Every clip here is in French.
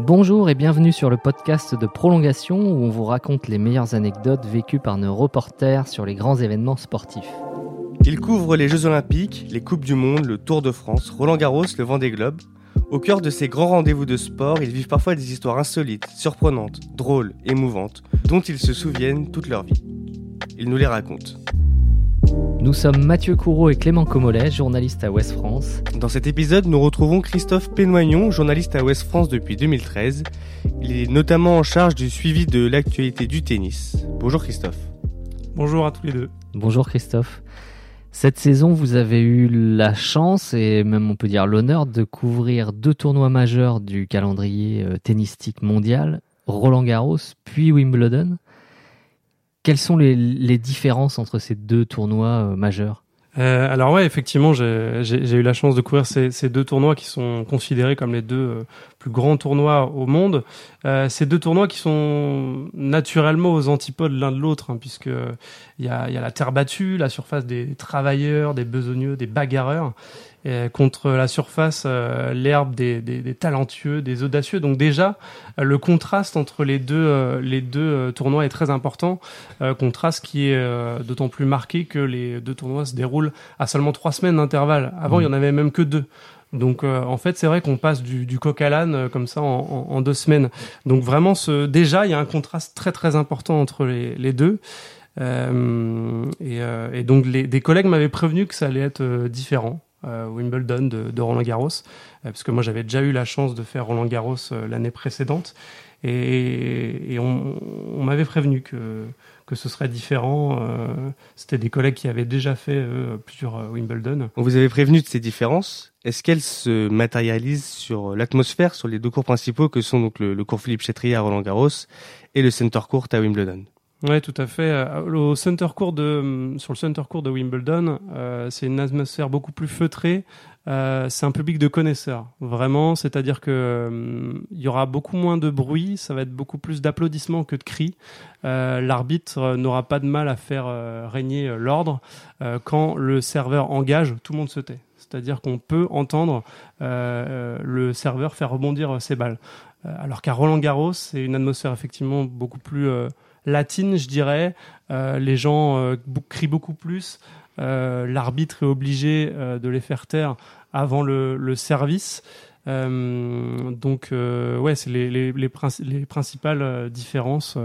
Bonjour et bienvenue sur le podcast de Prolongation où on vous raconte les meilleures anecdotes vécues par nos reporters sur les grands événements sportifs. Il couvre les Jeux Olympiques, les Coupes du Monde, le Tour de France, Roland Garros, le Vendée Globe. Au cœur de ces grands rendez-vous de sport, ils vivent parfois des histoires insolites, surprenantes, drôles, émouvantes, dont ils se souviennent toute leur vie. Ils nous les racontent. Nous sommes Mathieu Courreau et Clément Comolet, journalistes à Ouest France. Dans cet épisode, nous retrouvons Christophe Pénoignon, journaliste à Ouest France depuis 2013. Il est notamment en charge du suivi de l'actualité du tennis. Bonjour Christophe. Bonjour à tous les deux. Bonjour Christophe. Cette saison, vous avez eu la chance et même on peut dire l'honneur de couvrir deux tournois majeurs du calendrier euh, tennistique mondial, Roland Garros puis Wimbledon. Quelles sont les, différences entre ces deux tournois euh, majeurs? Euh, alors ouais, effectivement, j'ai eu la chance de couvrir ces, deux tournois qui sont considérés comme les deux euh, plus grands tournois au monde. Ces deux tournois qui sont naturellement aux antipodes l'un de l'autre, hein, puisque il y a la terre battue, la surface des travailleurs, des besogneux, des bagarreurs, et contre la surface, euh, l'herbe des, des, des talentueux, des audacieux. Donc déjà, euh, le contraste entre les deux, euh, les deux euh, tournois est très important. Euh, contraste qui est euh, d'autant plus marqué que les deux tournois se déroulent à seulement trois semaines d'intervalle. Avant, il y en avait même que deux. Donc euh, en fait, c'est vrai qu'on passe du, du coq à l'âne euh, comme ça en, en- en deux semaines. Donc vraiment, ce, déjà, il y a un contraste très très important entre les, les deux. Euh, et, euh, et donc les, des collègues m'avaient prévenu que ça allait être euh, différent. Euh, Wimbledon de, de Roland Garros, euh, parce que moi j'avais déjà eu la chance de faire Roland Garros euh, l'année précédente, et, et on, on m'avait prévenu que, que ce serait différent. C'était des collègues qui avaient déjà fait plusieurs Wimbledon. On vous avait prévenu de ces différences. Est-ce qu'elles se matérialisent sur l'atmosphère, sur les deux cours principaux que sont donc le, le cours Philippe Chatrier à Roland Garros et le Center Court à Wimbledon? Ouais, tout à fait. Euh, Au center court de, sur le center court de Wimbledon, euh, c'est une atmosphère beaucoup plus feutrée. Euh, c'est un public de connaisseurs, vraiment. C'est-à-dire que euh, y aura beaucoup moins de bruit, ça va être beaucoup plus d'applaudissements que de cris. Euh, L'arbitre euh, n'aura pas de mal à faire euh, régner euh, l'ordre. Euh, quand le serveur engage, tout le monde se tait. C'est-à-dire qu'on peut entendre euh, euh, le serveur faire rebondir euh, ses balles. Euh, alors qu'à Roland Garros, c'est une atmosphère effectivement beaucoup plus euh, latine, je dirais. Euh, les gens euh, crient beaucoup plus. Euh, L'arbitre est obligé de les faire taire avant le, service. Donc, ouais, c'est les, les, les, princi- les principales différences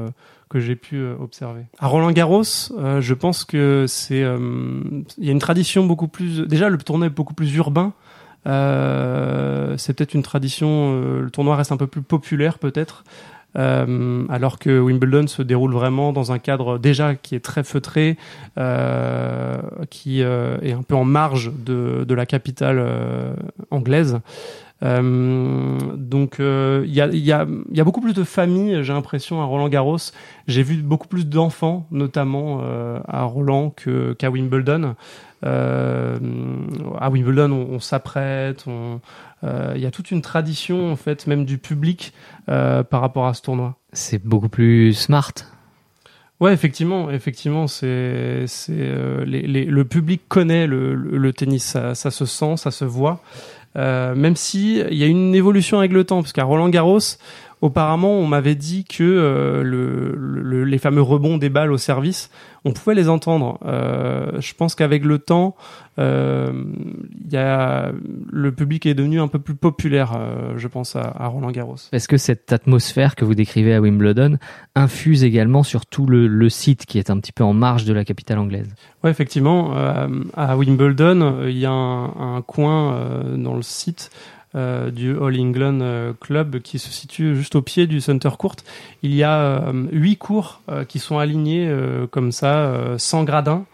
que j'ai pu observer. À Roland Garros, je pense que c'est, il y a une tradition beaucoup plus. Déjà, le tournoi est beaucoup plus urbain. C'est peut-être une tradition. le tournoi reste un peu plus populaire, peut-être. Euh, alors que Wimbledon se déroule vraiment dans un cadre déjà qui est très feutré, euh, qui euh, est un peu en marge de, la capitale anglaise. Donc il y, a, beaucoup plus de familles, j'ai l'impression, à Roland Garros. J'ai vu beaucoup plus d'enfants, notamment à Roland qu'à Wimbledon. À Wimbledon, on, on s'apprête, euh, il y a toute une tradition en fait, même du public euh, par rapport à ce tournoi. C'est beaucoup plus smart. Ouais, effectivement, effectivement, c'est, c'est euh, les, les- le public connaît le, le, le tennis, ça, ça se sent, ça se voit. Euh, même si il y a une évolution avec le temps, parce qu'à Roland Garros, auparavant, on m'avait dit que euh, le, le- les fameux rebonds des balles au service, on pouvait les entendre. Euh, je pense qu'avec le temps, euh, il y a le public est devenu un peu plus populaire, je pense à, à Roland Garros. Est-ce que cette atmosphère que vous décrivez à Wimbledon infuse également sur tout le, le site qui est un petit peu en marge de la capitale anglaise? Ouais, effectivement, à Wimbledon, il y a un, un coin dans le site euh, du All England euh, Club qui se situe juste au pied du Center Court. Il y a euh, huit cours qui sont alignés comme ça, sans gradins.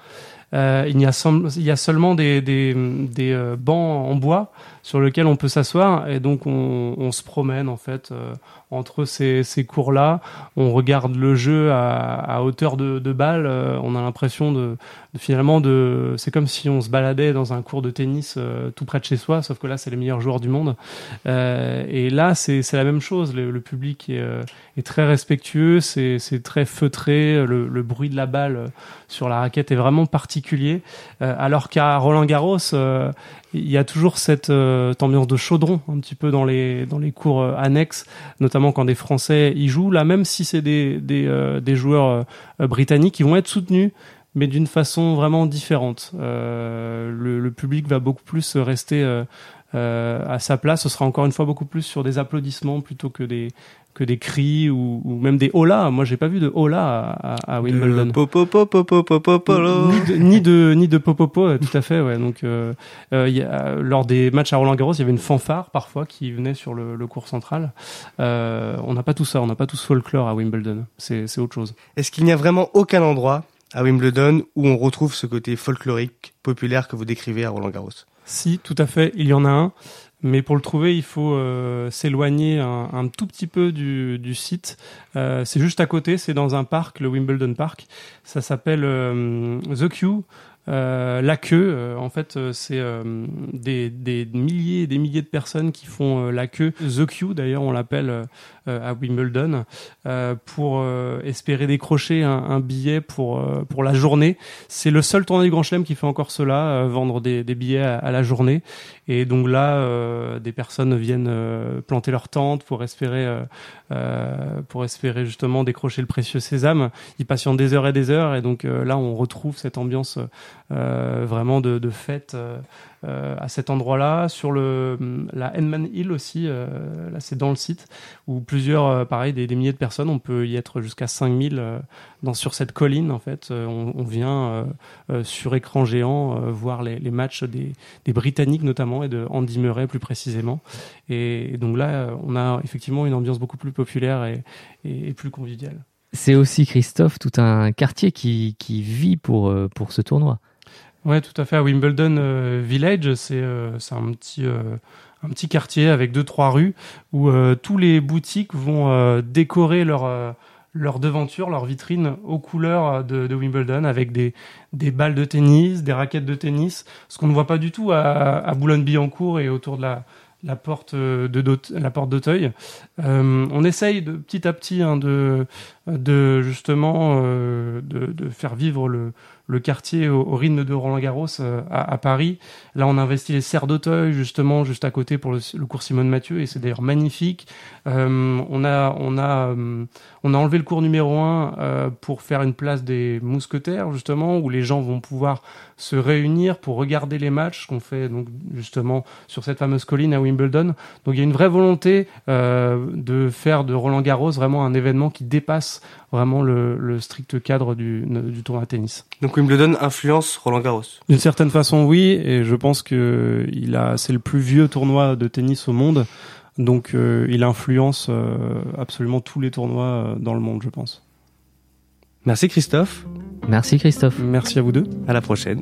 Euh, il, y a il y a seulement des, des, des bancs en bois sur lesquels on peut s'asseoir et donc on, se promène en fait euh, entre ces, ces cours-là. On regarde le jeu à, hauteur de, balle. Euh, on a l'impression de, finalement de. C'est comme si on se baladait dans un cours de tennis euh, tout près de chez soi, sauf que là, c'est les meilleurs joueurs du monde. Et là, c'est la même chose. Le, public est, est, très respectueux, c'est très feutré. Le, le, bruit de la balle sur la raquette est vraiment particulier. alors qu'à Roland Garros, il y a toujours cette ambiance de chaudron un petit peu dans les dans les cours annexes, notamment quand des Français y jouent. Là, même si c'est des, des, euh, des joueurs euh, britanniques, ils vont être soutenus, mais d'une façon vraiment différente. Euh, le, public va beaucoup plus rester à sa place. Ce sera encore une fois beaucoup plus sur des applaudissements plutôt que des que des cris ou, ou même des hola. Moi, j'ai pas vu de hola à, à Wimbledon. Ni de ni de popopo, tout à fait. Ouais. Donc, euh, euh, y a, lors des matchs à Roland Garros, il y avait une fanfare parfois qui venait sur le, le cours central. Euh, on n'a pas tout ça. On n'a pas tout ce folklore à Wimbledon. C'est c'est autre chose. Est-ce qu'il n'y a vraiment aucun endroit à Wimbledon où on retrouve ce côté folklorique populaire que vous décrivez à Roland Garros Si, tout à fait. Il y en a un. Mais pour le trouver, il faut euh, s'éloigner un, tout petit peu du, site. Euh, c'est juste à côté, c'est dans un parc, le Wimbledon Park. Ça s'appelle euh, The Queue. Euh, la queue, euh, en fait, euh, c'est des, des, milliers et des milliers de personnes qui font la queue. The Queue, d'ailleurs, on l'appelle à Wimbledon, pour espérer décrocher un, un billet pour, pour la journée. C'est le seul tournoi du Grand Chelem qui fait encore cela, vendre des, des billets à, à, la journée. Et donc là, des personnes viennent planter leur tente pour espérer, pour espérer justement décrocher le précieux sésame. Ils patientent des heures et des heures, et donc là, on retrouve cette ambiance euh, vraiment de, de fête euh, euh, à cet endroit-là. Sur le, la Henman Hill aussi, là c'est dans le site, où plusieurs, pareil, des, milliers de personnes, on peut y être jusqu'à 5000 dans, sur cette colline en fait. On, vient sur écran géant voir les, matchs des, Britanniques notamment et de Andy Murray plus précisément. Et, donc là, on a effectivement une ambiance beaucoup plus populaire et plus conviviale. C'est aussi, Christophe, tout un quartier qui, qui vit pour, pour ce tournoi. Ouais, tout à fait. À Wimbledon euh, Village, c'est euh, un petit euh, un petit quartier avec deux trois rues où euh, tous les boutiques vont décorer leur leur devanture, leur vitrine aux couleurs de, Wimbledon avec des des balles de tennis, des raquettes de tennis, ce qu'on ne voit pas du tout à, à Boulogne-Billancourt et autour de la porte la porte d'Auteuil. On essaye de petit à petit hein, de de justement de, de, faire vivre le le quartier au, au rythme de Roland Garros euh, à, Paris. Là, on a investi les serres d'Auteuil justement juste à côté pour le, cours Simone Mathieu et c'est d'ailleurs magnifique. Euh, on a on a euh, on a enlevé le cours numéro un euh, pour faire une place des mousquetaires justement où les gens vont pouvoir se réunir pour regarder les matchs qu'on fait donc justement sur cette fameuse colline à Wimbledon. Donc il y a une vraie volonté de faire de Roland Garros vraiment un événement qui dépasse vraiment le, le strict cadre du, du tournoi de tennis. Donc Wimbledon influence Roland Garros. D'une certaine façon, oui, et je pense que il a, c'est le plus vieux tournoi de tennis au monde, donc euh, il influence euh, absolument tous les tournois euh, dans le monde, je pense. Merci Christophe. Merci Christophe. Merci à vous deux. À la prochaine.